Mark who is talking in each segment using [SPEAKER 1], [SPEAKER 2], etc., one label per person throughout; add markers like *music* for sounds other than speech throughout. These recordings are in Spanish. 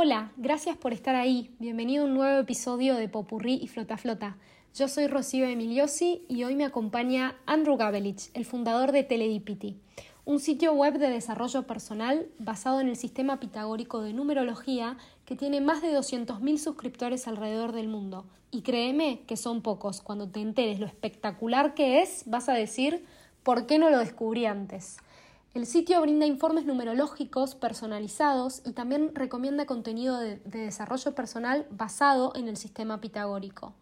[SPEAKER 1] Hola, gracias por estar ahí. Bienvenido a un nuevo episodio de Popurrí y Flota Flota. Yo soy Rocío Emiliosi y hoy me acompaña Andrew Gabelich, el fundador de Teledipity, un sitio web de desarrollo personal basado en el sistema pitagórico de numerología que tiene más de 200.000 suscriptores alrededor del mundo. Y créeme que son pocos. Cuando te enteres lo espectacular que es, vas a decir, ¿por qué no lo descubrí antes? El sitio brinda informes numerológicos personalizados y también recomienda contenido de, desarrollo personal basado en el sistema pitagórico.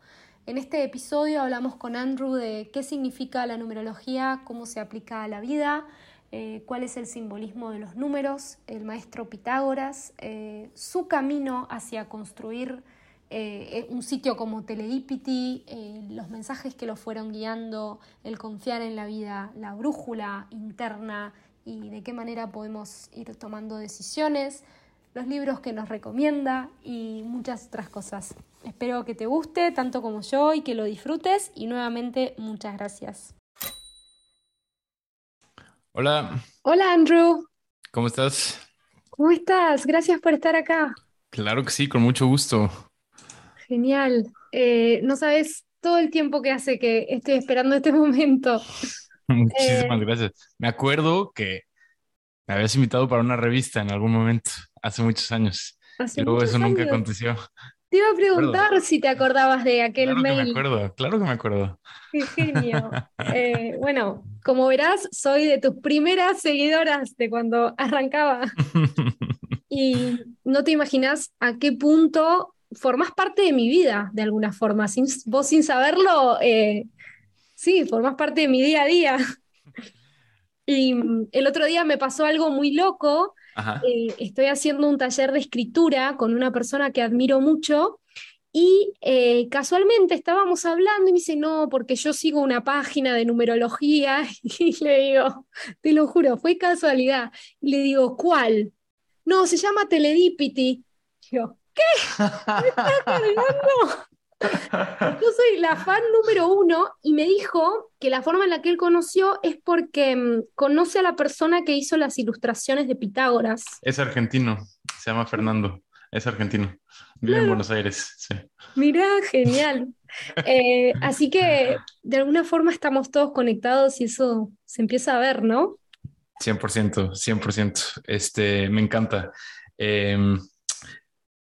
[SPEAKER 1] En este episodio hablamos con Andrew de qué significa la numerología, cómo se aplica a la vida, eh, cuál es el simbolismo de los números, el maestro Pitágoras, eh, su camino hacia construir eh, un sitio como Teledipity, los mensajes que lo fueron guiando, el confiar en la vida, la brújula interna, y de qué manera podemos ir tomando decisiones, los libros que nos recomienda y muchas otras cosas. Espero que te guste tanto como yo y que lo disfrutes y nuevamente muchas gracias.
[SPEAKER 2] Hola.
[SPEAKER 1] Hola Andrew.
[SPEAKER 2] ¿Cómo estás?
[SPEAKER 1] ¿Cómo estás? Gracias por estar acá.
[SPEAKER 2] Claro que sí, con mucho gusto.
[SPEAKER 1] Genial. Eh, no sabes todo el tiempo que hace que estoy esperando este momento. *laughs*
[SPEAKER 2] Muchísimas eh, gracias. Me acuerdo que me habías invitado para una revista en algún momento, hace muchos años. y luego eso nunca aconteció.
[SPEAKER 1] Te iba a preguntar si te acordabas de aquel
[SPEAKER 2] claro
[SPEAKER 1] mail.
[SPEAKER 2] Que me acuerdo, claro que me acuerdo.
[SPEAKER 1] Qué genio. *laughs* Eh, bueno, como verás, soy de tus primeras seguidoras de cuando arrancaba. *laughs* y no te imaginas a qué punto formas parte de mi vida, de alguna forma. Sin, vos sin saberlo, eh, Sí, formas parte de mi día a día. *laughs* Y mm, el otro día me pasó algo muy loco. Eh, estoy haciendo un taller de escritura con una persona que admiro mucho y eh, casualmente estábamos hablando y me dice, no, porque yo sigo una página de numerología *laughs* y le digo, te lo juro, fue casualidad. Y le digo, ¿cuál? No, se llama Teledipity. Yo, ¿qué? ¿Me estás *laughs* cargando? Yo soy la fan número uno y me dijo que la forma en la que él conoció es porque mm, conoce a la persona que hizo las ilustraciones de Pitágoras.
[SPEAKER 2] Es argentino, se llama Fernando, es argentino, vive en Buenos Aires. Sí.
[SPEAKER 1] Mirá, genial. Eh, así que de alguna forma estamos todos conectados y eso se empieza a ver, ¿no?
[SPEAKER 2] 100%, 100%. Este, me encanta. Em,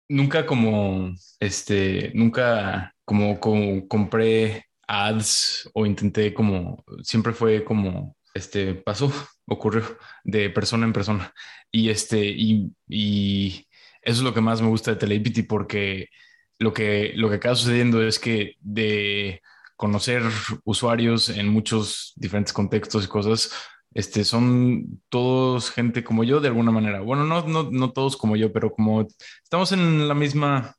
[SPEAKER 2] nunca como, este, nunca como, compré ads o intenté como, siempre fue como, este, pasó, *laughs* ocurrió de persona en persona. Y este, y, eso es lo que más me gusta de Telepity porque lo que, lo que acaba sucediendo es que de conocer usuarios en muchos diferentes contextos y cosas, este, son todos gente como yo de alguna manera. Bueno, no, no, no todos como yo, pero como estamos en la misma,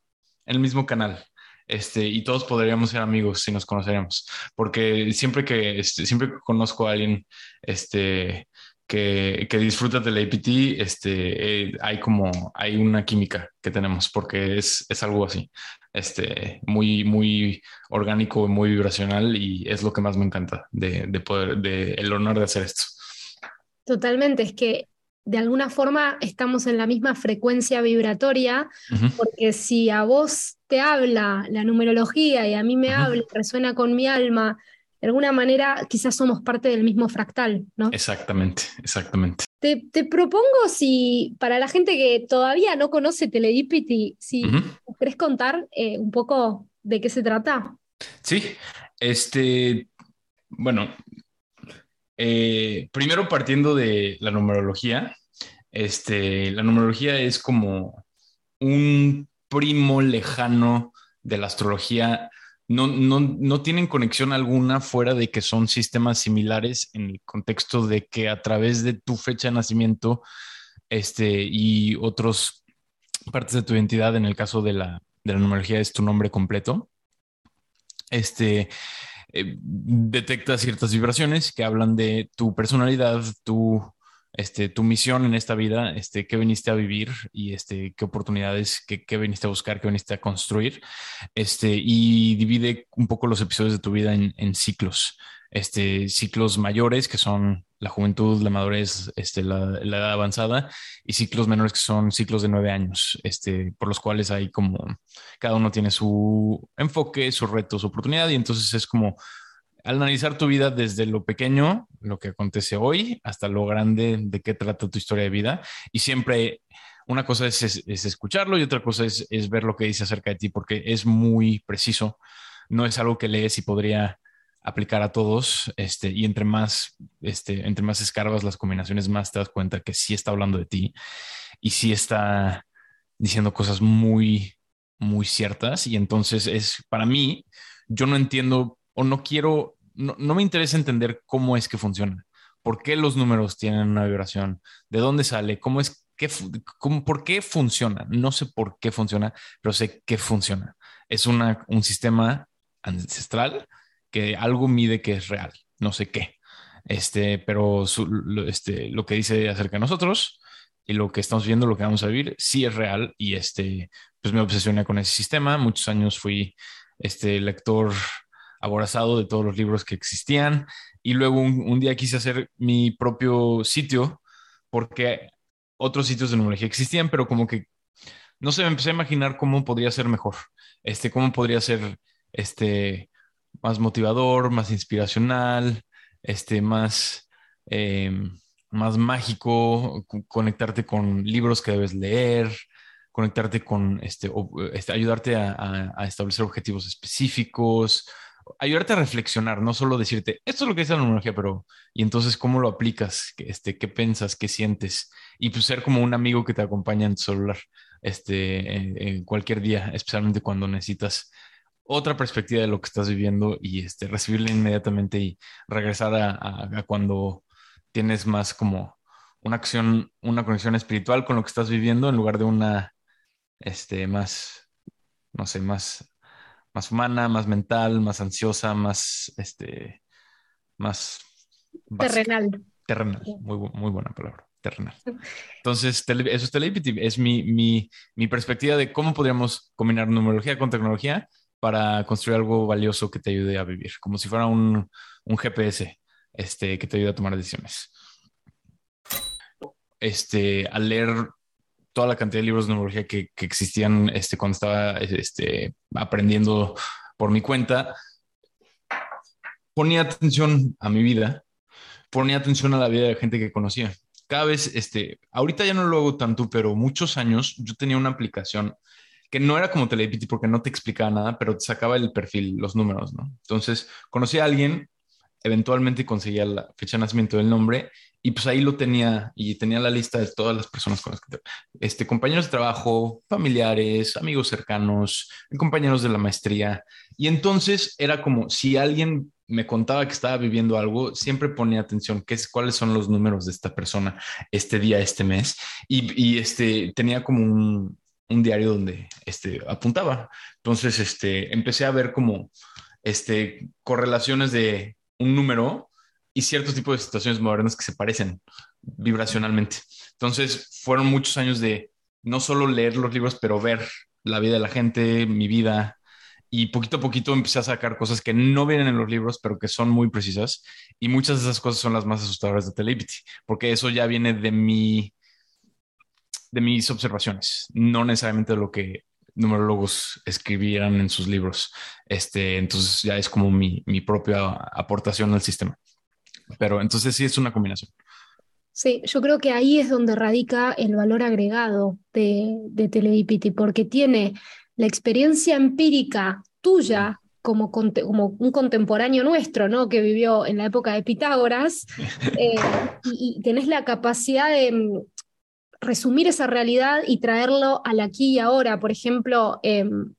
[SPEAKER 2] el mismo canal. Este, y todos podríamos ser amigos si nos conoceríamos, porque siempre que, este, siempre que conozco a alguien, este, que, que disfruta del APT, este, eh, hay como, hay una química que tenemos, porque es, es algo así, este, muy, muy orgánico, muy vibracional, y es lo que más me encanta de, de poder, de el honor de hacer esto.
[SPEAKER 1] Totalmente, es que de alguna forma estamos en la misma frecuencia vibratoria, porque si a vos te habla la numerología y a mí me habla, resuena con mi alma, de alguna manera quizás somos parte del mismo fractal, ¿no?
[SPEAKER 2] Exactamente, exactamente.
[SPEAKER 1] Te, propongo si, para la gente que todavía no conoce Teledipity, si querés contar eh, un poco de qué se trata.
[SPEAKER 2] Sí, este, bueno, eh, primero partiendo de la numerología, este, la numerología es como un primo lejano de la astrología. No, no, no, tienen conexión alguna fuera de que son sistemas similares en el contexto de que a través de tu fecha de nacimiento este, y otras partes de tu identidad, en el caso de la, de la numerología, es tu nombre completo. Este, eh, detecta ciertas vibraciones que hablan de tu personalidad, tu este, tu misión en esta vida, este, qué viniste a vivir y este, qué oportunidades, qué, qué viniste a buscar, qué viniste a construir, este, y divide un poco los episodios de tu vida en, ciclos, este, ciclos mayores que son la juventud, la madurez, este, la, la, edad avanzada y ciclos menores que son ciclos de nueve años, este, por los cuales hay como, cada uno tiene su enfoque, su reto, su oportunidad y entonces es como al analizar tu vida desde lo pequeño, lo que acontece hoy, hasta lo grande de qué trata tu historia de vida. Y siempre una cosa es, es, escucharlo y otra cosa es, es, ver lo que dice acerca de ti, porque es muy preciso. No es algo que lees y podría aplicar a todos. Este, y entre más, este, entre más escarbas las combinaciones, más te das cuenta que sí está hablando de ti y sí está diciendo cosas muy, muy ciertas. Y entonces es para mí, yo no entiendo o no quiero no, me interesa entender cómo es que funciona, por qué los números tienen una vibración, de dónde sale, cómo es que, por qué funciona. No sé por qué funciona, pero sé que funciona. Es una, un sistema ancestral que algo mide que es real, no sé qué. Este, pero lo, este, lo que dice acerca de nosotros y lo que estamos viendo, lo que vamos a vivir, sí es real y este, pues me obsesioné con ese sistema. Muchos años fui este lector aborazado de todos los libros que existían. Y luego un, día quise hacer mi propio sitio porque otros sitios de numerología existían, pero como que, no sé, me empecé a imaginar cómo podría ser mejor, este, cómo podría ser este, más motivador, más inspiracional, este, más, em, más mágico, conectarte con libros que debes leer, conectarte con, este, este ayudarte a, a establecer objetivos específicos, ayudarte a reflexionar, no solo decirte, esto es lo que dice la numerología, pero, y entonces, ¿cómo lo aplicas? Este, ¿Qué piensas? ¿Qué sientes? Y pues ser como un amigo que te acompaña en tu celular, este, en, cualquier día, especialmente cuando necesitas otra perspectiva de lo que estás viviendo y este, recibirla inmediatamente y regresar a, cuando tienes más como una acción, una conexión espiritual con lo que estás viviendo en lugar de una, este, más, no sé, más más humana, más mental, más ansiosa, más, este, más...
[SPEAKER 1] Terrenal.
[SPEAKER 2] Terrenal, muy, muy buena palabra, terrenal. Entonces, eso es Telepathy, es mi, mi, mi perspectiva de cómo podríamos combinar numerología con tecnología para construir algo valioso que te ayude a vivir, como si fuera un, un GPS este, que te ayude a tomar decisiones. Este, al leer toda la cantidad de libros de neurología que, que existían este, cuando estaba este, aprendiendo por mi cuenta, ponía atención a mi vida, ponía atención a la vida de gente que conocía. Cada vez, este, ahorita ya no lo hago tanto, pero muchos años yo tenía una aplicación que no era como Telepity porque no te explicaba nada, pero te sacaba el perfil, los números, ¿no? Entonces, conocí a alguien, eventualmente conseguía la fecha de nacimiento del nombre y pues ahí lo tenía y tenía la lista de todas las personas con las que, este, compañeros de trabajo, familiares, amigos cercanos, compañeros de la maestría. Y entonces era como si alguien me contaba que estaba viviendo algo, siempre ponía atención, qué es, cuáles son los números de esta persona este día, este mes. Y, y este, tenía como un, un, diario donde este, apuntaba. Entonces, este, empecé a ver como este, correlaciones de un número y ciertos tipos de situaciones modernas que se parecen vibracionalmente. Entonces, fueron muchos años de no solo leer los libros, pero ver la vida de la gente, mi vida, y poquito a poquito empecé a sacar cosas que no vienen en los libros, pero que son muy precisas. Y muchas de esas cosas son las más asustadoras de Telepathy, porque eso ya viene de mi, de mis observaciones, no necesariamente de lo que numerólogos escribieran en sus libros. Este, entonces ya es como mi, mi propia aportación al sistema. Pero entonces sí es una combinación.
[SPEAKER 1] Sí, yo creo que ahí es donde radica el valor agregado de, de porque tiene la experiencia empírica tuya como, como, un contemporáneo nuestro, ¿no? Que vivió en la época de Pitágoras, *laughs* eh, y, tenés la capacidad de mm, resumir esa realidad y traerlo al aquí y ahora. Por ejemplo, em,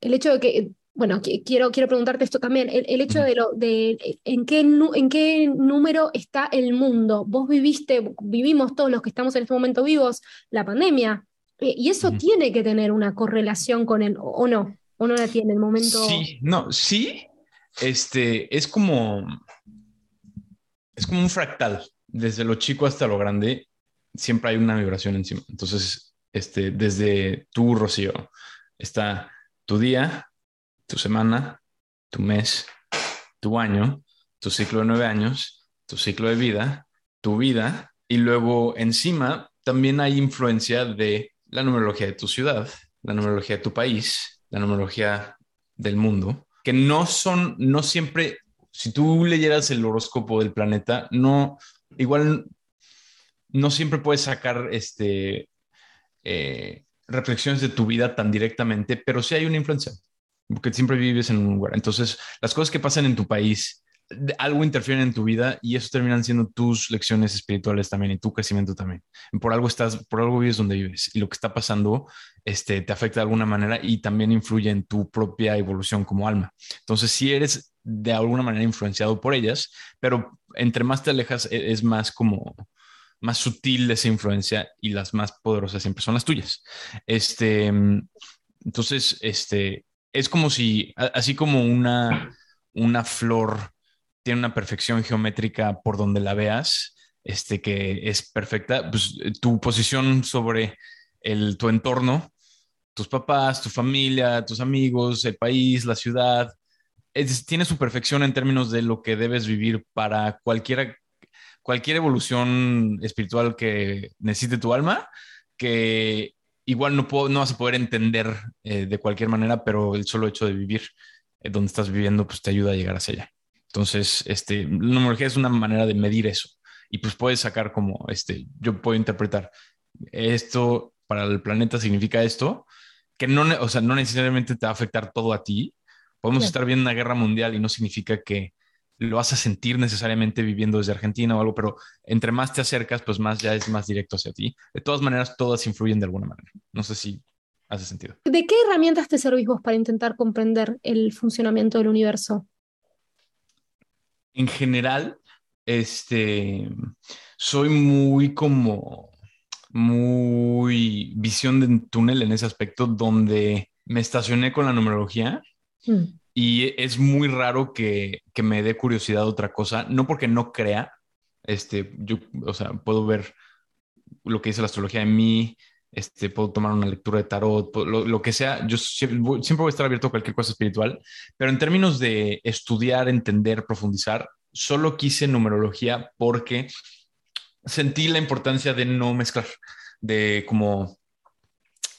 [SPEAKER 1] el hecho de que bueno, quiero, quiero preguntarte esto también, el, hecho de, lo, de en, qué, en qué número está el mundo. Vos viviste, vivimos todos los que estamos en este momento vivos, la pandemia, eh, y eso tiene que tener una correlación con el, o no, o no la tiene el momento.
[SPEAKER 2] Sí, no, sí, este, es como, es como un fractal desde lo chico hasta lo grande, siempre hay una vibración encima. Entonces, este, desde tu Rocío, está tu día, tu semana, tu mes, tu año, tu ciclo de nueve años, tu ciclo de vida, tu vida, y luego encima también hay influencia de la numerología de tu ciudad, la numerología de tu país, la numerología del mundo, que no son, no siempre, si tú leyeras el horóscopo del planeta, no, igual no siempre puedes sacar este, eh, reflexiones de tu vida tan directamente, pero sí hay una influencia, porque siempre vives en un lugar. Entonces, las cosas que pasan en tu país, algo interfiere en tu vida y eso terminan siendo tus lecciones espirituales también y tu crecimiento también. Por algo estás, por algo vives donde vives y lo que está pasando este, te afecta de alguna manera y también influye en tu propia evolución como alma. Entonces, si eres de alguna manera influenciado por ellas, pero entre más te alejas e, es más como más sutil esa influencia y las más poderosas siempre son las tuyas. Este, entonces, este, es como si, así como una, una flor tiene una perfección geométrica por donde la veas, este, que es perfecta, pues tu posición sobre el, tu entorno, tus papás, tu familia, tus amigos, el país, la ciudad, tiene su perfección en términos de lo que debes vivir para cualquier cualquier evolución espiritual que necesite tu alma, que igual no, puedo, no vas a poder entender eh, de cualquier manera, pero el solo hecho de vivir eh, donde estás viviendo, pues te ayuda a llegar hacia allá. Entonces, este, la numerología es una manera de medir eso. Y pues puedes sacar como, este, yo puedo interpretar esto para el planeta significa esto, que no, o sea, no necesariamente te va a afectar todo a ti. Podemos estar viendo una guerra mundial y no significa que lo vas a sentir necesariamente viviendo desde Argentina o algo, pero entre más te acercas, pues más ya es más directo hacia ti. De todas maneras, todas influyen de alguna manera. No sé si hace sentido.
[SPEAKER 1] ¿De qué herramientas te servís vos para intentar comprender el funcionamiento del universo?
[SPEAKER 2] en general, este, soy muy como, muy visión de túnel en ese aspecto donde me estacioné con la numerología mm. Y es muy raro que, que, me dé curiosidad otra cosa, no porque no crea, este, yo, o sea, puedo ver lo que dice la astrología en mí, este, puedo tomar una lectura de tarot, lo, que sea, yo siempre, voy a estar abierto a cualquier cosa espiritual, pero en términos de estudiar, entender, profundizar, solo quise numerología porque sentí la importancia de no mezclar, de como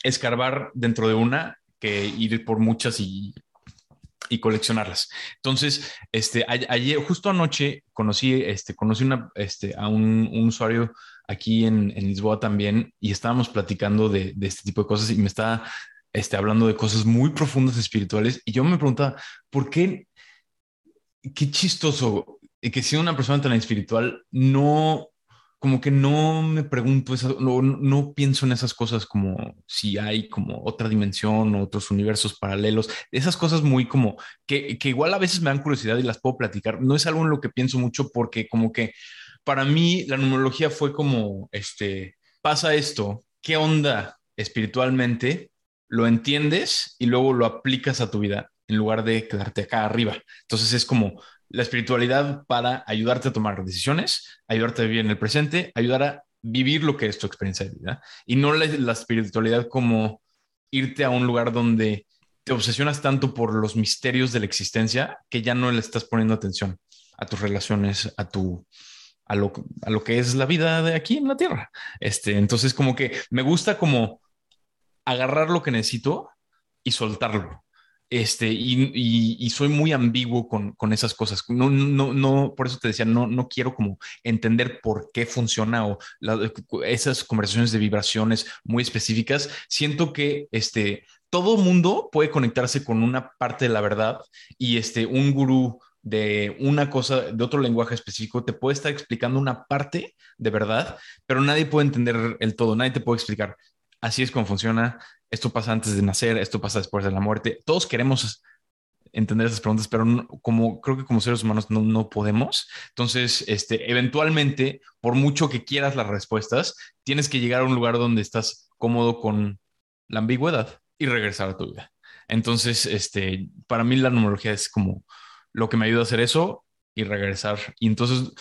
[SPEAKER 2] escarbar dentro de una que ir por muchas y, y coleccionarlas. Entonces, este, ayer, justo anoche, conocí, este, conocí una, este, a un, usuario aquí en, Lisboa también y estábamos platicando de, este tipo de cosas y me estaba este, hablando de cosas muy profundas espirituales y yo me preguntaba, ¿por qué? Qué chistoso que si una persona tan espiritual no, como que no me pregunto, no, no pienso en esas cosas como si hay como otra dimensión otros universos paralelos, esas cosas muy como que, que igual a veces me dan curiosidad y las puedo platicar, no es algo en lo que pienso mucho porque como que para mí la numerología fue como, este, pasa esto, ¿qué onda espiritualmente? Lo entiendes y luego lo aplicas a tu vida en lugar de quedarte acá arriba. Entonces es como la espiritualidad para ayudarte a tomar decisiones, ayudarte a vivir en el presente, ayudar a vivir lo que es tu experiencia de vida y no la, espiritualidad como irte a un lugar donde te obsesionas tanto por los misterios de la existencia que ya no le estás poniendo atención a tus relaciones, a tu a lo, a lo que es la vida de aquí en la Tierra. Este, entonces, como que me gusta como agarrar lo que necesito y soltarlo. Este, y, soy muy ambiguo con, esas cosas. No, no, no, por eso te decía, no, no quiero como entender por qué funciona o esas conversaciones de vibraciones muy específicas. Siento que este, todo mundo puede conectarse con una parte de la verdad y este, un gurú de una cosa, de otro lenguaje específico, te puede estar explicando una parte de verdad, pero nadie puede entender el todo, nadie te puede explicar. Así es como funciona, esto pasa antes de nacer, esto pasa después de la muerte. Todos queremos entender esas preguntas, pero como creo que como seres humanos no, no, podemos. Entonces, este, eventualmente, por mucho que quieras las respuestas, tienes que llegar a un lugar donde estás cómodo con la ambigüedad y regresar a tu vida. Entonces, este, para mí la numerología es como lo que me ayuda a hacer eso y regresar. Y entonces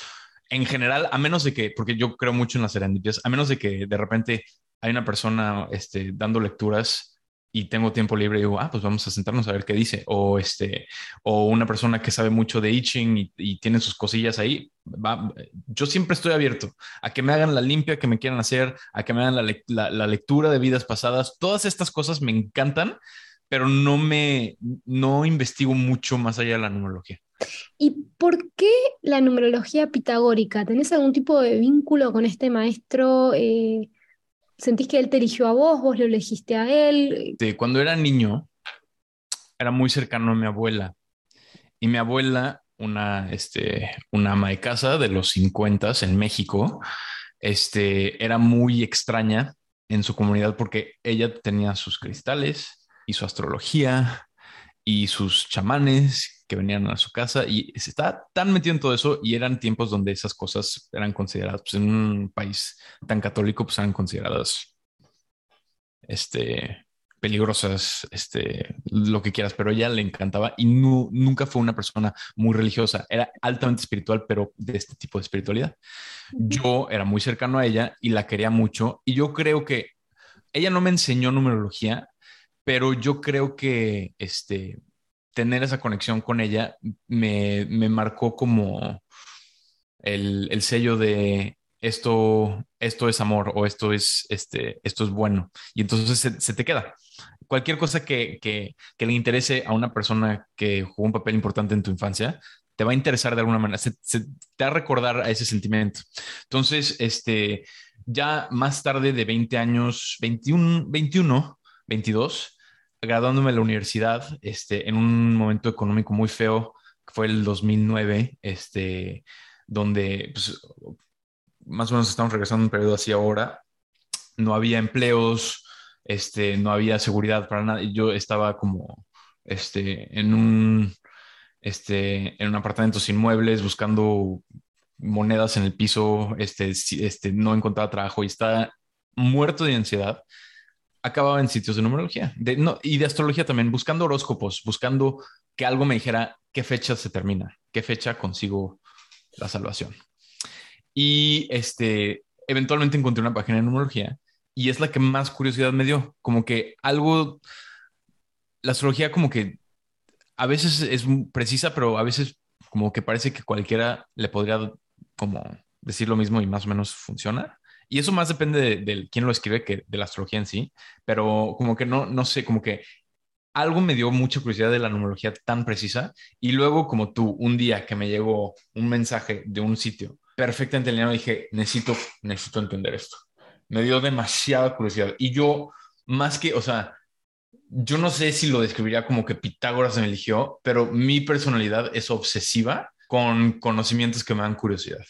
[SPEAKER 2] en general, a menos de que, porque yo creo mucho en las serendipias, a menos de que de repente hay una persona este, dando lecturas y tengo tiempo libre y digo, ah, pues vamos a sentarnos a ver qué dice. O, este, o una persona que sabe mucho de itching y, tiene sus cosillas ahí. Va, yo siempre estoy abierto a que me hagan la limpia que me quieran hacer, a que me hagan la, la, lectura de vidas pasadas. Todas estas cosas me encantan, pero no me, no investigo mucho más allá de la numerología.
[SPEAKER 1] ¿Y por qué la numerología pitagórica? ¿Tenés algún tipo de vínculo con este maestro? Eh, ¿Sentís que él te eligió a vos, vos lo elegiste a él?
[SPEAKER 2] cuando era niño, era muy cercano a mi abuela. Y mi abuela, una, este, una ama de casa de los 50 en México, este, era muy extraña en su comunidad porque ella tenía sus cristales y su astrología y sus chamanes que venían a su casa y se estaba tan metido en todo eso y eran tiempos donde esas cosas eran consideradas, pues en un país tan católico, pues eran consideradas este, peligrosas, este, lo que quieras, pero ella le encantaba y nunca fue una persona muy religiosa, era altamente espiritual, pero de este tipo de espiritualidad. Yo era muy cercano a ella y la quería mucho y yo creo que ella no me enseñó numerología, pero yo creo que este, tener esa conexión con ella me, marcó como el, sello de esto, esto es amor o esto es, este, esto es bueno. Y entonces se, te queda. Cualquier cosa que, le interese a una persona que jugó un papel importante en tu infancia, te va a interesar de alguna manera, se, te va a recordar a ese sentimiento. Entonces, este, ya más tarde de 20 años, 21, 21, 22, graduándome de la universidad, este, en un momento económico muy feo, fue el 2009, este, donde pues, más o menos estamos regresando a un periodo así ahora, no había empleos, este, no había seguridad para nada, yo estaba como este, en un este, en un apartamento sin muebles, buscando monedas en el piso, este, este, no encontraba trabajo y estaba muerto de ansiedad acababa en sitios de numerología y de astrología también, buscando horóscopos, buscando que algo me dijera qué fecha se termina, qué fecha consigo la salvación. Y este, eventualmente encontré una página de numerología y es la que más curiosidad me dio, como que algo, la astrología como que a veces es precisa, pero a veces como que parece que cualquiera le podría como decir lo mismo y más o menos funciona. Y eso más depende de, quién lo escribe que de la astrología en sí, pero como que no, no sé, como que algo me dio mucha curiosidad de la numerología tan precisa y luego como tú, un día que me llegó un mensaje de un sitio perfectamente alineado, dije, necesito, necesito entender esto. Me dio demasiada curiosidad y yo, más que, o sea, yo no sé si lo describiría como que Pitágoras me eligió, pero mi personalidad es obsesiva con conocimientos que me dan curiosidad.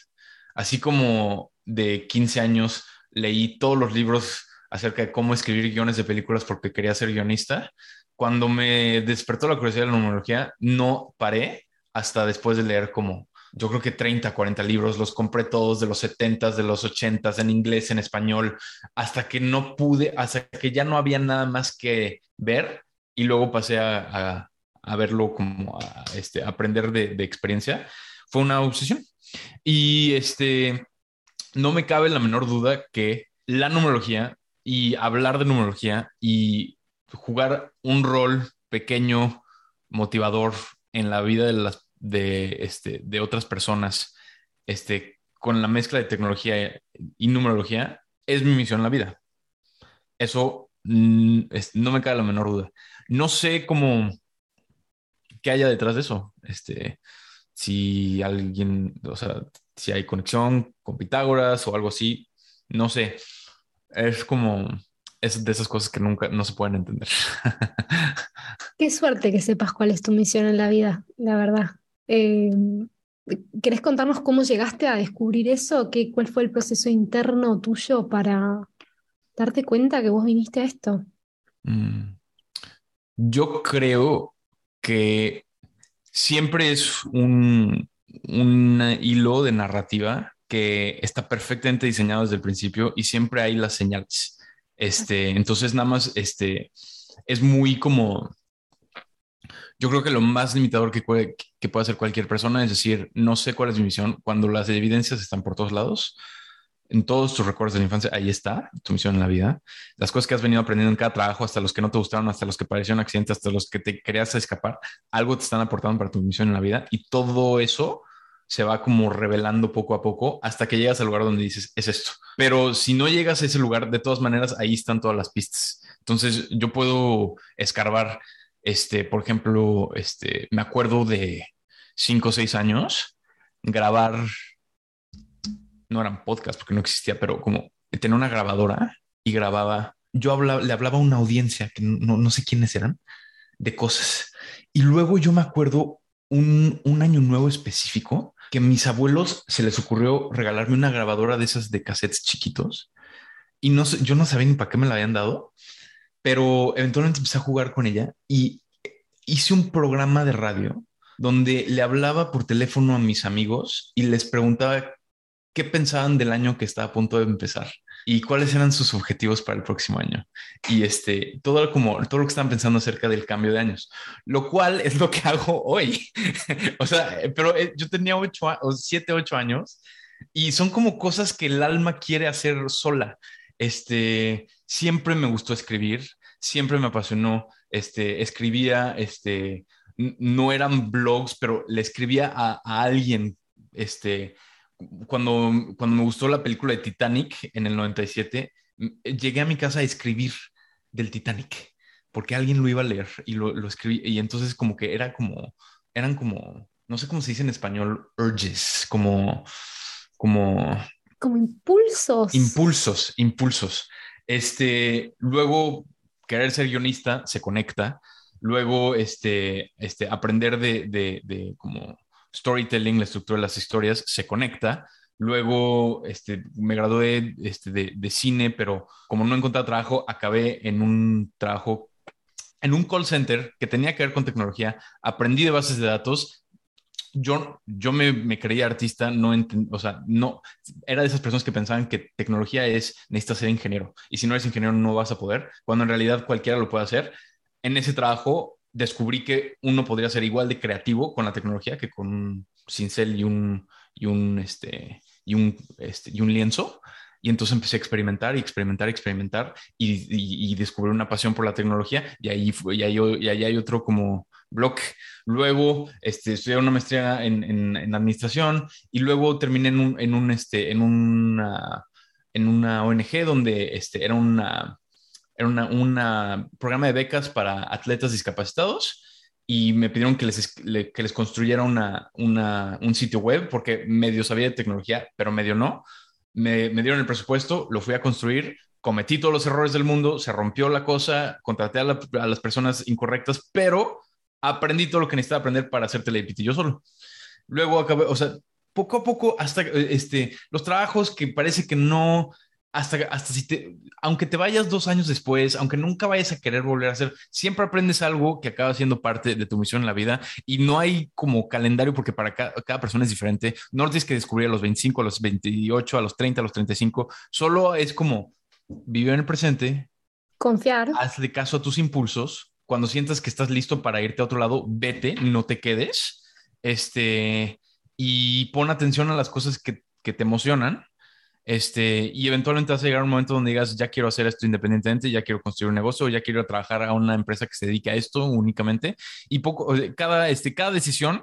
[SPEAKER 2] Así como de 15 años leí todos los libros acerca de cómo escribir guiones de películas porque quería ser guionista. Cuando me despertó la curiosidad de la numerología, no paré hasta después de leer como, yo creo que 30, 40 libros, los compré todos de los 70, de los 80, en inglés, en español, hasta que no pude, hasta que ya no había nada más que ver y luego pasé a, verlo como a este, aprender de, de experiencia. Fue una obsesión. Y este, no me cabe la menor duda que la numerología y hablar de numerología y jugar un rol pequeño, motivador en la vida de, de, este, de otras personas, este, con la mezcla de tecnología y numerología, es mi misión en la vida. Eso mm, no me cabe la menor duda. No sé cómo, qué haya detrás de eso. Este, si alguien, o sea, si hay conexión con Pitágoras o algo así, no sé. Es como, es de esas cosas que nunca, no se pueden entender. *laughs*
[SPEAKER 1] Qué suerte que sepas cuál es tu misión en la vida, la verdad. Eh, ¿Querés contarnos cómo llegaste a descubrir eso? ¿Qué, ¿Cuál fue el proceso interno tuyo para darte cuenta que vos viniste a esto? Mm.
[SPEAKER 2] Yo creo que siempre es un, un hilo de narrativa que está perfectamente diseñado desde el principio y siempre hay las señales. Este, entonces nada más este es muy como Yo creo que lo más limitador que puede, que puede hacer cualquier persona es decir, no sé cuál es mi misión, cuando las evidencias están por todos lados, en todos tus recuerdos de la infancia, ahí está tu misión en la vida. Las cosas que has venido aprendiendo en cada trabajo, hasta los que no te gustaron, hasta los que parecieron accidentes, hasta los que te querías escapar, algo te están aportando para tu misión en la vida y todo eso se va como revelando poco a poco hasta que llegas al lugar donde dices, es esto. Pero si no llegas a ese lugar, de todas maneras, ahí están todas las pistas. Entonces yo puedo escarbar, este, por ejemplo, este, me acuerdo de cinco o seis años, grabar, no eran podcasts porque no existía, pero como tenía una grabadora y grababa, yo le hablaba a una audiencia que no, no sé quiénes eran, de cosas. Y luego yo me acuerdo un, un, año nuevo específico que mis abuelos se les ocurrió regalarme una grabadora de esas de cassettes chiquitos y no yo no sabía ni para qué me la habían dado, pero eventualmente empecé a jugar con ella y hice un programa de radio donde le hablaba por teléfono a mis amigos y les preguntaba qué pensaban del año que estaba a punto de empezar y cuáles eran sus objetivos para el próximo año. Y este, todo como todo lo que están pensando acerca del cambio de años, lo cual es lo que hago hoy. *laughs* o sea, pero eh, yo tenía ocho o siete, ocho años y son como cosas que el alma quiere hacer sola. Este, siempre me gustó escribir, siempre me apasionó, este, escribía, este, no eran blogs, pero le escribía a, a alguien, este, cuando, cuando me gustó la película de Titanic en el 97, llegué a mi casa a escribir del Titanic, porque alguien lo iba a leer y lo, lo escribí, y entonces como que era como, eran como, no sé cómo se dice en español, urges, como, como...
[SPEAKER 1] Como impulsos.
[SPEAKER 2] Impulsos, impulsos. Este, luego, querer ser guionista se conecta, luego, este, este, aprender de, de, de como storytelling, la estructura de las historias, se conecta. Luego este, me gradué este, de, de, cine, pero como no encontré trabajo, acabé en un trabajo, en un call center que tenía que ver con tecnología. Aprendí de bases de datos. Yo, yo me, me creía artista, no o sea, no, era de esas personas que pensaban que tecnología es, necesitas ser ingeniero. Y si no eres ingeniero no vas a poder, cuando en realidad cualquiera lo puede hacer. En ese trabajo descubrí que uno podría ser igual de creativo con la tecnología que con un cincel y un, y un, este, y un, este, y un lienzo. Y entonces empecé a experimentar y experimentar y experimentar y, y, descubrí una pasión por la tecnología y ahí, y ahí, y ahí hay otro como bloque. Luego este, estudié una maestría en, en, en, administración y luego terminé en un, en un, este, en una, en una ONG donde este, era una, era un programa de becas para atletas discapacitados y me pidieron que les, les construyera un sitio web porque medio sabía de tecnología, pero medio no. Me, dieron el presupuesto, lo fui a construir, cometí todos los errores del mundo, se rompió la cosa, contraté a, a las personas incorrectas, pero aprendí todo lo que necesitaba aprender para hacer telepiti yo solo. Luego acabé, o sea, poco a poco, hasta este, los trabajos que parece que no hasta, hasta si te, aunque te vayas dos años después, aunque nunca vayas a querer volver a hacer, siempre aprendes algo que acaba siendo parte de tu misión en la vida y no hay como calendario porque para cada, cada persona es diferente. No tienes que descubrir a los 25, a los 28, a los 30, a los 35. Solo es como vivir en el presente.
[SPEAKER 1] Confiar.
[SPEAKER 2] Hazle caso a tus impulsos. Cuando sientas que estás listo para irte a otro lado, vete, no te quedes. Este, y pon atención a las cosas que, que te emocionan este, y eventualmente vas a llegar un momento donde digas, ya quiero hacer esto independientemente, ya quiero construir un negocio, ya quiero trabajar a una empresa que se dedique a esto únicamente. Y poco, cada, este, cada decisión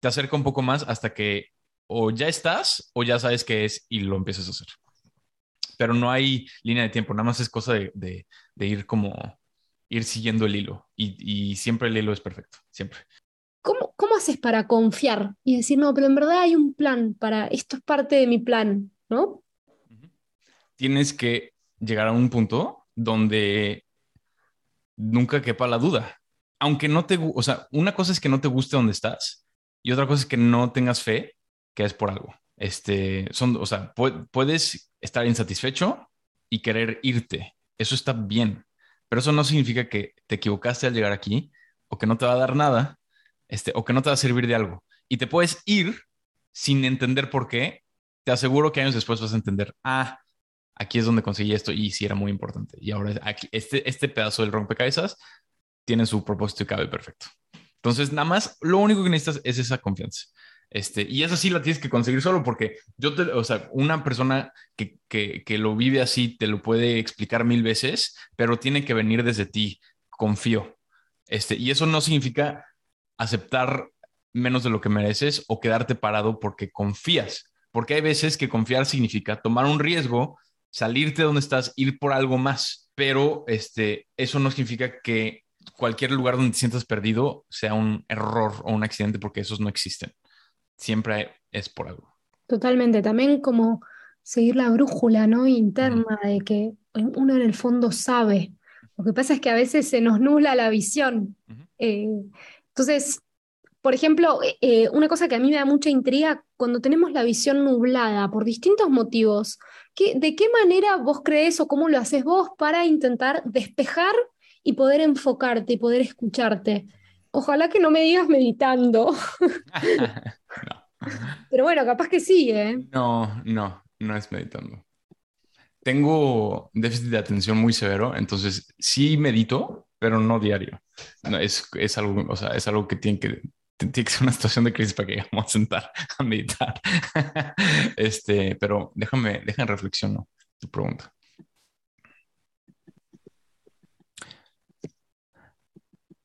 [SPEAKER 2] te acerca un poco más hasta que o ya estás o ya sabes qué es y lo empiezas a hacer. Pero no hay línea de tiempo, nada más es cosa de, de, de ir como, ir siguiendo el hilo. Y, y, siempre el hilo es perfecto, siempre.
[SPEAKER 1] ¿Cómo, ¿Cómo haces para confiar y decir, no, pero en verdad hay un plan para, esto es parte de mi plan, ¿no?
[SPEAKER 2] Tienes que llegar a un punto donde nunca quepa la duda. Aunque no te, o sea, una cosa es que no te guste donde estás y otra cosa es que no tengas fe que es por algo. Este, son, o sea, puedes estar insatisfecho y querer irte. Eso está bien, pero eso no significa que te equivocaste al llegar aquí o que no te va a dar nada, este, o que no te va a servir de algo. Y te puedes ir sin entender por qué. Te aseguro que años después vas a entender, ah, aquí es donde conseguí esto y sí era muy importante. Y ahora aquí, este, este pedazo del rompecabezas tiene su propósito y cabe perfecto. Entonces, nada más, lo único que necesitas es esa confianza. Este, y eso sí la tienes que conseguir solo porque yo te, o sea, una persona que, que, que lo vive así te lo puede explicar mil veces, pero tiene que venir desde ti. Confío. Este, y eso no significa aceptar menos de lo que mereces o quedarte parado porque confías. Porque hay veces que confiar significa tomar un riesgo, salirte de donde estás, ir por algo más. Pero este, eso no significa que cualquier lugar donde te sientas perdido sea un error o un accidente, porque esos no existen. Siempre es por algo.
[SPEAKER 1] Totalmente. También como seguir la brújula, ¿no? Interna de que uno en el fondo sabe. Lo que pasa es que a veces se nos nula la visión. Eh, entonces, por ejemplo, eh, eh, una cosa que a mí me da mucha intriga, cuando tenemos la visión nublada por distintos motivos, ¿de qué manera vos crees o cómo lo haces vos para intentar despejar y poder enfocarte y poder escucharte? Ojalá que no me digas meditando. *laughs* Pero bueno, capaz que sí, ¿eh?
[SPEAKER 2] No, no, no es meditando. Tengo déficit de atención muy severo, entonces sí medito, pero no diario. es, es, algo, o sea, es algo que tiene que tiene que ser una situación de crisis para que vamos a sentar a meditar. *laughs* este, pero déjame, déjame reflexionar tu pregunta.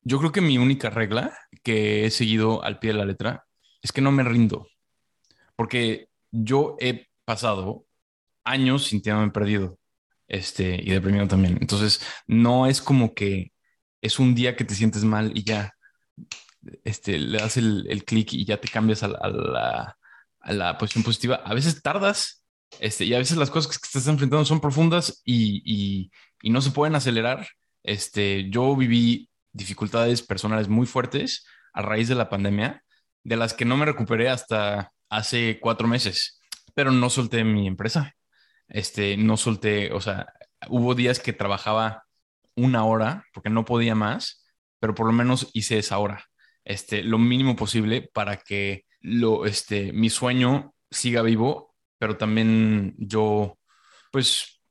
[SPEAKER 2] Yo creo que mi única regla que he seguido al pie de la letra es que no me rindo, porque yo he pasado años sintiéndome perdido este, y deprimido también. Entonces, no es como que es un día que te sientes mal y ya este, le das el, el clic y ya te cambias a la, a, la, posición positiva. A veces tardas este, y a veces las cosas que estás enfrentando son profundas y, y, y, no se pueden acelerar. Este, yo viví dificultades personales muy fuertes a raíz de la pandemia, de las que no me recuperé hasta hace cuatro meses, pero no solté mi empresa. Este, no solté, o sea, hubo días que trabajaba una hora porque no podía más, pero por lo menos hice esa hora este, lo mínimo posible para que lo, este, mi sueño siga vivo, pero también yo, pues,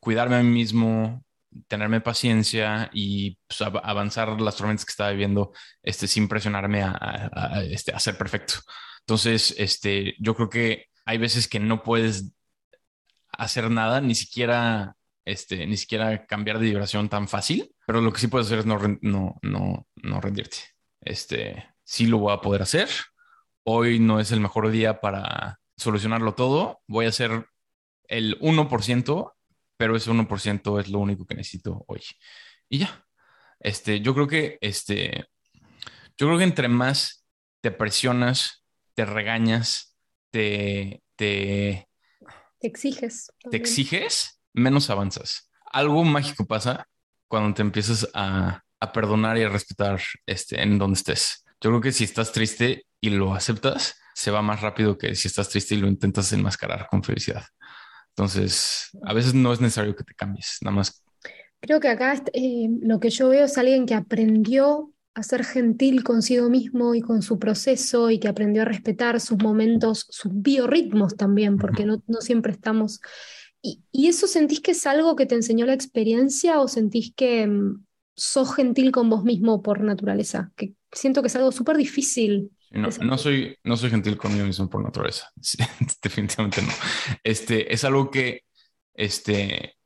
[SPEAKER 2] cuidarme a mí mismo, tenerme paciencia y pues, avanzar las tormentas que estaba viviendo este, sin presionarme a, este, a ser perfecto. Entonces, este, yo creo que hay veces que no puedes hacer nada, ni siquiera, este, ni siquiera cambiar de vibración tan fácil, pero lo que sí puedes hacer es no, no, no, no rendirte. Este, sí lo voy a poder hacer. Hoy no es el mejor día para solucionarlo todo. Voy a hacer el 1%, pero ese 1% es lo único que necesito hoy. Y ya. Este, yo creo que este, yo creo que entre más te presionas, te regañas, te, te,
[SPEAKER 1] te exiges.
[SPEAKER 2] Te exiges, menos avanzas. Algo mágico pasa cuando te empiezas a, a perdonar y a respetar este, en donde estés. Yo creo que si estás triste y lo aceptas, se va más rápido que si estás triste y lo intentas enmascarar con felicidad. Entonces, a veces no es necesario que te cambies, nada más.
[SPEAKER 1] Creo que acá eh, lo que yo veo es alguien que aprendió a ser gentil consigo mismo y con su proceso y que aprendió a respetar sus momentos, sus biorritmos también, porque no, no siempre estamos... ¿Y, ¿Y, eso sentís que es algo que te enseñó la experiencia o sentís que, mm, sos gentil con vos mismo por naturaleza, que siento que es algo súper difícil.
[SPEAKER 2] No, soy, no soy gentil conmigo mismo por naturaleza, *laughs* definitivamente no. Este, es algo que este,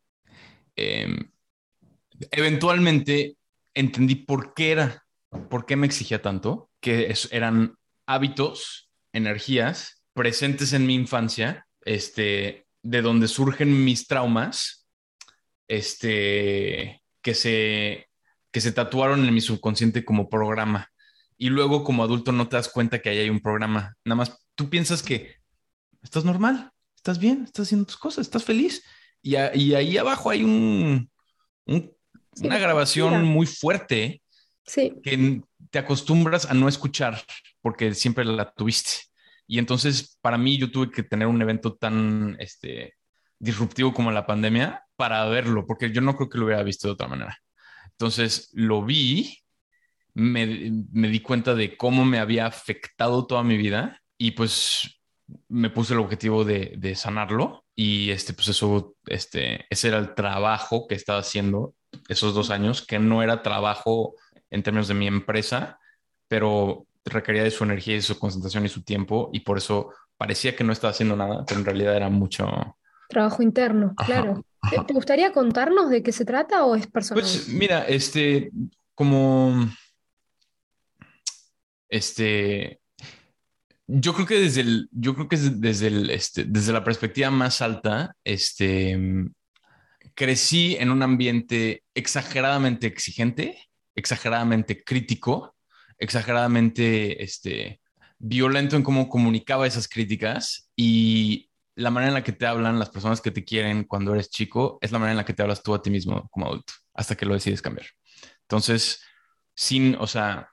[SPEAKER 2] em, eventualmente entendí por qué era, por qué me exigía tanto, que eran hábitos, energías presentes en mi infancia, este, de donde surgen mis traumas, este, que se que se tatuaron en mi subconsciente como programa. Y luego como adulto no te das cuenta que ahí hay un programa. Nada más tú piensas que estás normal, estás bien, estás haciendo tus cosas, estás feliz. Y, ahí abajo hay un, una grabación muy fuerte
[SPEAKER 1] sí.
[SPEAKER 2] que te acostumbras a no escuchar porque siempre la tuviste. Y entonces para mí yo tuve que tener un evento tan este, disruptivo como la pandemia para verlo, porque yo no creo que lo hubiera visto de otra manera. Entonces lo vi, me, di cuenta de cómo me había afectado toda mi vida y pues me puse el objetivo de, sanarlo y este, pues eso, este, ese era el trabajo que estaba haciendo esos dos años, que no era trabajo en términos de mi empresa, pero requería de su energía y su concentración y su tiempo y por eso parecía que no estaba haciendo nada, pero en realidad era mucho...
[SPEAKER 1] Trabajo interno, claro. ¿Te gustaría contarnos de qué se trata o es personal?
[SPEAKER 2] Pues mira, este, como, este, yo creo que desde el, yo creo que desde el, este, desde la perspectiva más alta, este, crecí en un ambiente exageradamente exigente, exageradamente crítico, exageradamente, este, violento en cómo comunicaba esas críticas y la manera en la que te hablan las personas que te quieren cuando eres chico es la manera en la que te hablas tú a ti mismo como adulto, hasta que lo decides cambiar. Entonces, sin, o sea,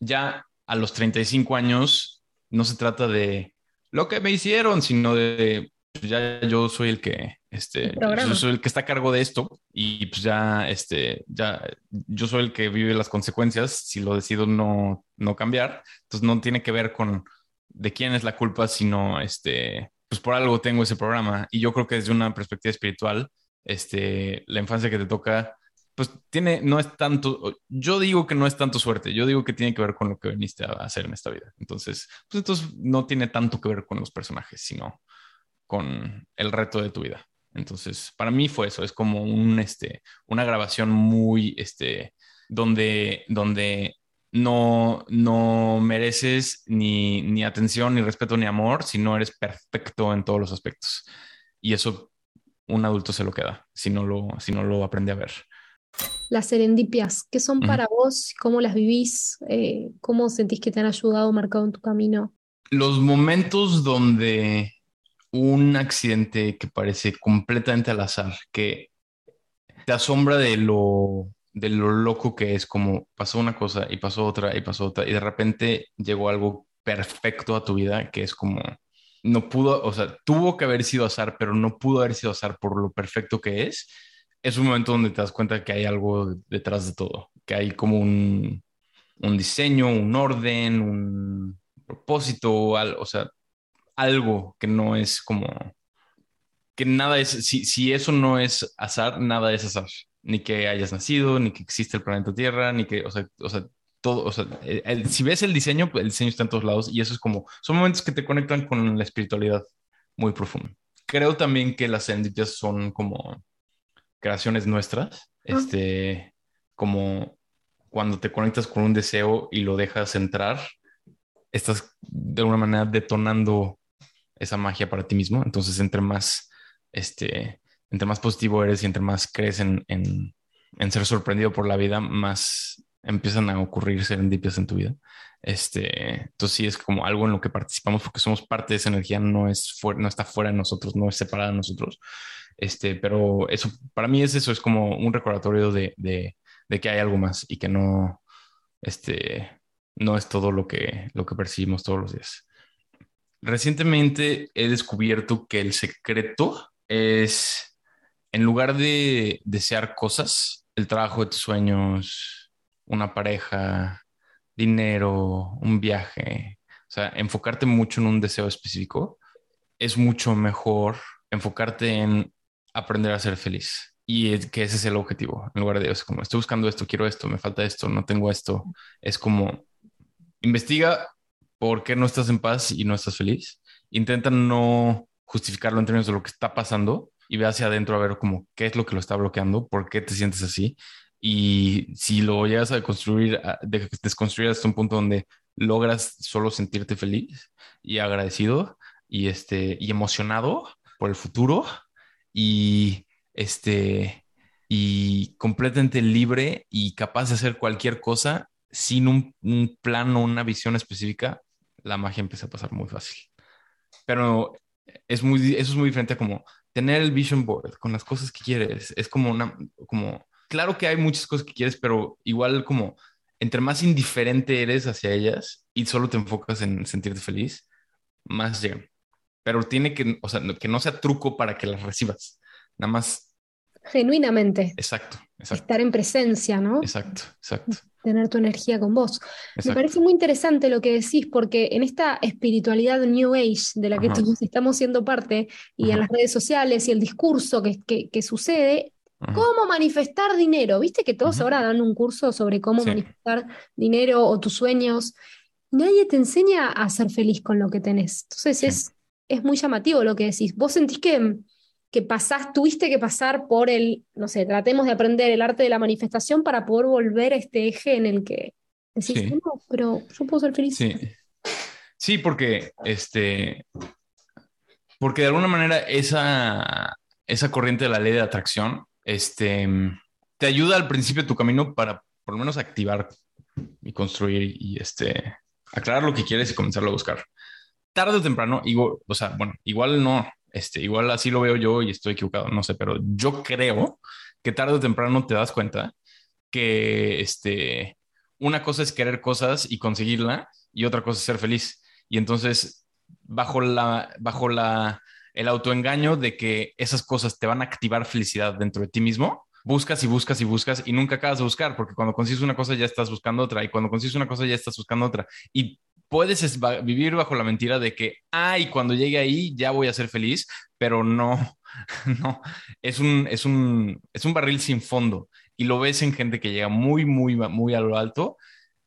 [SPEAKER 2] ya a los 35 años no se trata de lo que me hicieron, sino de pues ya yo soy el que este yo soy el que está a cargo de esto y pues ya este ya yo soy el que vive las consecuencias si lo decido no no cambiar entonces no tiene que ver con de quién es la culpa sino este pues por algo tengo ese programa. Y yo creo que desde una perspectiva espiritual, este, la infancia que te toca, pues tiene, no es tanto, yo digo que no es tanto suerte, yo digo que tiene que ver con lo que viniste a hacer en esta vida. Entonces, pues entonces no tiene tanto que ver con los personajes, sino con el reto de tu vida. Entonces, para mí fue eso, es como un, este, una grabación muy, este, donde, donde no, no mereces ni, ni atención, ni respeto, ni amor si no eres perfecto en todos los aspectos. Y eso un adulto se lo queda si no lo, si no lo aprende a ver.
[SPEAKER 1] Las serendipias, ¿qué son para vos? ¿Cómo las vivís? Eh, ¿Cómo sentís que te han ayudado, marcado en tu camino?
[SPEAKER 2] Los momentos donde un accidente que parece completamente al azar, que te asombra de lo de lo loco que es, como pasó una cosa y pasó otra y pasó otra y de repente llegó algo perfecto a tu vida que es como no pudo, o sea, tuvo que haber sido azar, pero no pudo haber sido azar por lo perfecto que es. Es un momento donde te das cuenta que hay algo detrás de todo, que hay como un, un diseño, un orden, un propósito, o sea, algo que no es como que nada es, si, si eso no es azar, nada es azar ni que hayas nacido, ni que existe el planeta Tierra, ni que, o sea, o sea todo, o sea, si ves el diseño, pues el diseño está en todos lados y eso es como, son momentos que te conectan con la espiritualidad muy profunda. Creo también que las serendipias son como creaciones nuestras, este, como cuando te conectas con un deseo y lo dejas entrar, estás de alguna manera detonando esa magia para ti mismo. Entonces, entre más, este, entre más positivo eres y entre más crees en, ser sorprendido por la vida, más empiezan a ocurrir serendipias en tu vida. Este, entonces sí es como algo en lo que participamos porque somos parte de esa energía, no, es no está fuera de nosotros, no es separada de nosotros. Este, pero eso, para mí es eso, es como un recordatorio de, que hay algo más y que no, este, no es todo lo que, lo que percibimos todos los días. Recientemente he descubierto que el secreto es en lugar de desear cosas, el trabajo de tus sueños, una pareja, dinero, un viaje, o sea, enfocarte mucho en un deseo específico, es mucho mejor enfocarte en aprender a ser feliz. Y que ese es el objetivo, en lugar de, es como, estoy buscando esto, quiero esto, me falta esto, no tengo esto. Es como, investiga por qué no estás en paz y no estás feliz. Intenta no justificarlo en términos de lo que está pasando, y ve hacia adentro a ver como qué es lo que lo está bloqueando, por qué te sientes así. Y si lo llegas a construir, de, desconstruir hasta un punto donde logras solo sentirte feliz y agradecido y, este, y emocionado por el futuro y, este, y completamente libre y capaz de hacer cualquier cosa sin un, un plan o una visión específica, la magia empieza a pasar muy fácil. Pero es muy, eso es muy diferente a como tener el vision board con las cosas que quieres. Es como una, como, claro que hay muchas cosas que quieres, pero igual como entre más indiferente eres hacia ellas y solo te enfocas en sentirte feliz, más llegan. Pero tiene que, o sea, que no sea truco para que las recibas. Nada más.
[SPEAKER 1] Genuinamente.
[SPEAKER 2] Exacto,
[SPEAKER 1] exacto. Estar en presencia, ¿no?
[SPEAKER 2] Exacto, exacto
[SPEAKER 1] tener tu energía con vos. Me parece muy interesante lo que decís, porque en esta espiritualidad New Age de la que todos estamos siendo parte, y en las redes sociales y el discurso que, que, sucede, cómo manifestar dinero. Viste que todos ahora dan un curso sobre cómo manifestar dinero o tus sueños. Nadie te enseña a ser feliz con lo que tenés. Entonces es, es muy llamativo lo que decís. Vos sentís que, que pasás, tuviste que pasar por el, no sé, tratemos de aprender el arte de la manifestación para poder volver a este eje en el que decís, no, pero yo puedo ser feliz.
[SPEAKER 2] Sí. Sí, porque este, porque de alguna manera esa, esa corriente de la ley de atracción este, te ayuda al principio de tu camino para por lo menos activar y construir y este, aclarar lo que quieres y comenzarlo a buscar. Tarde o temprano, igual, o sea, bueno, igual no, este, igual así lo veo yo y estoy equivocado, no sé, pero yo creo que tarde o temprano te das cuenta que este, una cosa es querer cosas y conseguirla y otra cosa es ser feliz. Y entonces, bajo la, bajo la, el autoengaño de que esas cosas te van a activar felicidad dentro de ti mismo, buscas y buscas y buscas y nunca acabas de buscar, porque cuando consigues una cosa ya estás buscando otra y cuando consigues una cosa ya estás buscando otra. Y puedes vivir bajo la mentira de que, ay, cuando llegue ahí ya voy a ser feliz, pero no, *laughs* no, es un, es un, es un barril sin fondo y lo ves en gente que llega muy, muy, muy a lo alto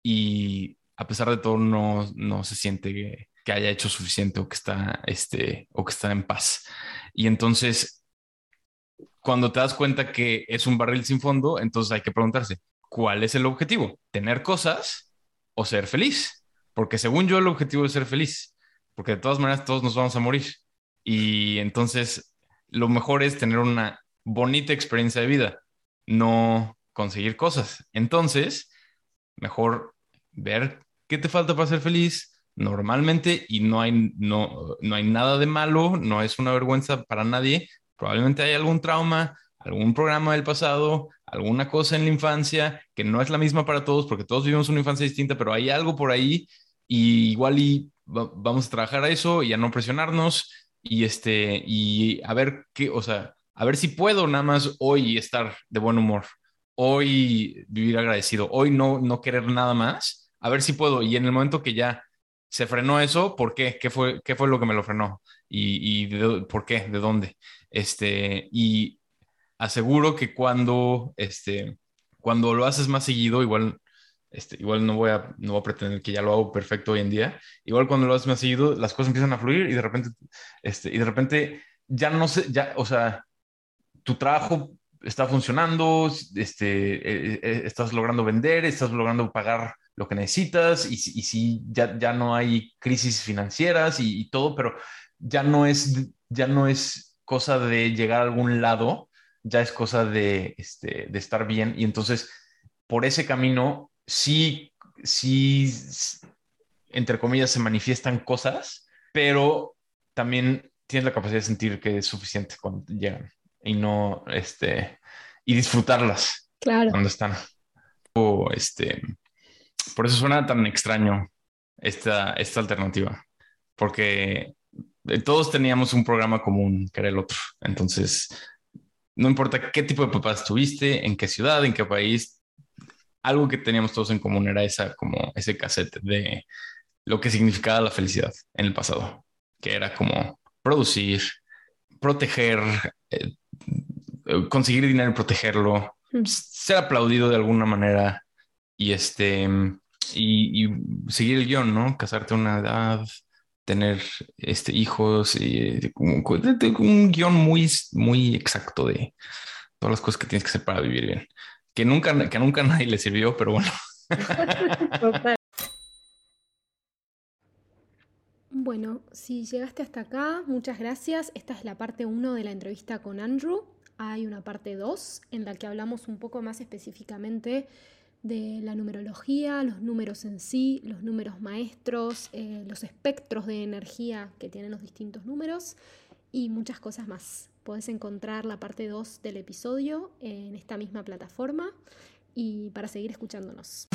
[SPEAKER 2] y a pesar de todo no, no se siente que, haya hecho suficiente o que está, este, o que está en paz. Y entonces, cuando te das cuenta que es un barril sin fondo, entonces hay que preguntarse, ¿cuál es el objetivo? ¿Tener cosas o ser feliz? Porque según yo el objetivo es ser feliz, porque de todas maneras todos nos vamos a morir. Y entonces lo mejor es tener una bonita experiencia de vida, no conseguir cosas. Entonces, mejor ver ¿Qué te falta para ser feliz? Normalmente, y no hay, no, no hay nada de malo, no es una vergüenza para nadie, probablemente hay algún trauma, algún programa del pasado, alguna cosa en la infancia que no es la misma para todos, porque todos vivimos una infancia distinta, pero hay algo por ahí y igual y vamos a trabajar a eso y a no presionarnos y este y a ver qué, o sea, a ver si puedo nada más hoy estar de buen humor, hoy vivir agradecido, hoy no no querer nada más a ver si puedo. Y en el momento que ya se frenó eso, ¿por qué? ¿Qué fue, qué fue lo que me lo frenó? ¿Y, y por qué? ¿De dónde? Este, y aseguro que cuando, este, cuando lo haces más seguido, igual, este, igual no voy a, no voy a pretender que ya lo hago perfecto hoy en día. Igual cuando lo haces más seguido, las cosas empiezan a fluir y de repente, este, y de repente ya no sé, ya, o sea, tu trabajo está funcionando, este, eh, eh, estás logrando vender, estás logrando pagar lo que necesitas y, y si ya, ya no hay crisis financieras y, todo, pero ya no es, ya no es cosa de llegar a algún lado, ya es cosa de, este, de estar bien y entonces por ese camino sí, sí, entre comillas, se manifiestan cosas, pero también tienes la capacidad de sentir que es suficiente cuando llegan y no, este, y disfrutarlas
[SPEAKER 1] claro.
[SPEAKER 2] cuando están. O, este, por eso suena tan extraño esta, esta alternativa, porque todos teníamos un programa común que era el otro. Entonces, no importa qué tipo de papás tuviste, en qué ciudad, en qué país, algo que teníamos todos en común era esa, como ese cassette de lo que significaba la felicidad en el pasado, que era como producir, proteger, eh, conseguir dinero y protegerlo, mm. ser aplaudido de alguna manera y este y, seguir el guion, ¿no? Casarte a una edad, tener este hijos y un, guion muy, muy exacto de todas las cosas que tienes que hacer para vivir bien. Que nunca, que nunca nadie le sirvió, pero bueno.
[SPEAKER 1] Bueno, si llegaste hasta acá, muchas gracias. Esta es la parte 1 de la entrevista con Andrew. Hay una parte 2 en la que hablamos un poco más específicamente de la numerología, los números en sí, los números maestros, eh, los espectros de energía que tienen los distintos números y muchas cosas más. Puedes encontrar la parte 2 del episodio en esta misma plataforma y para seguir escuchándonos.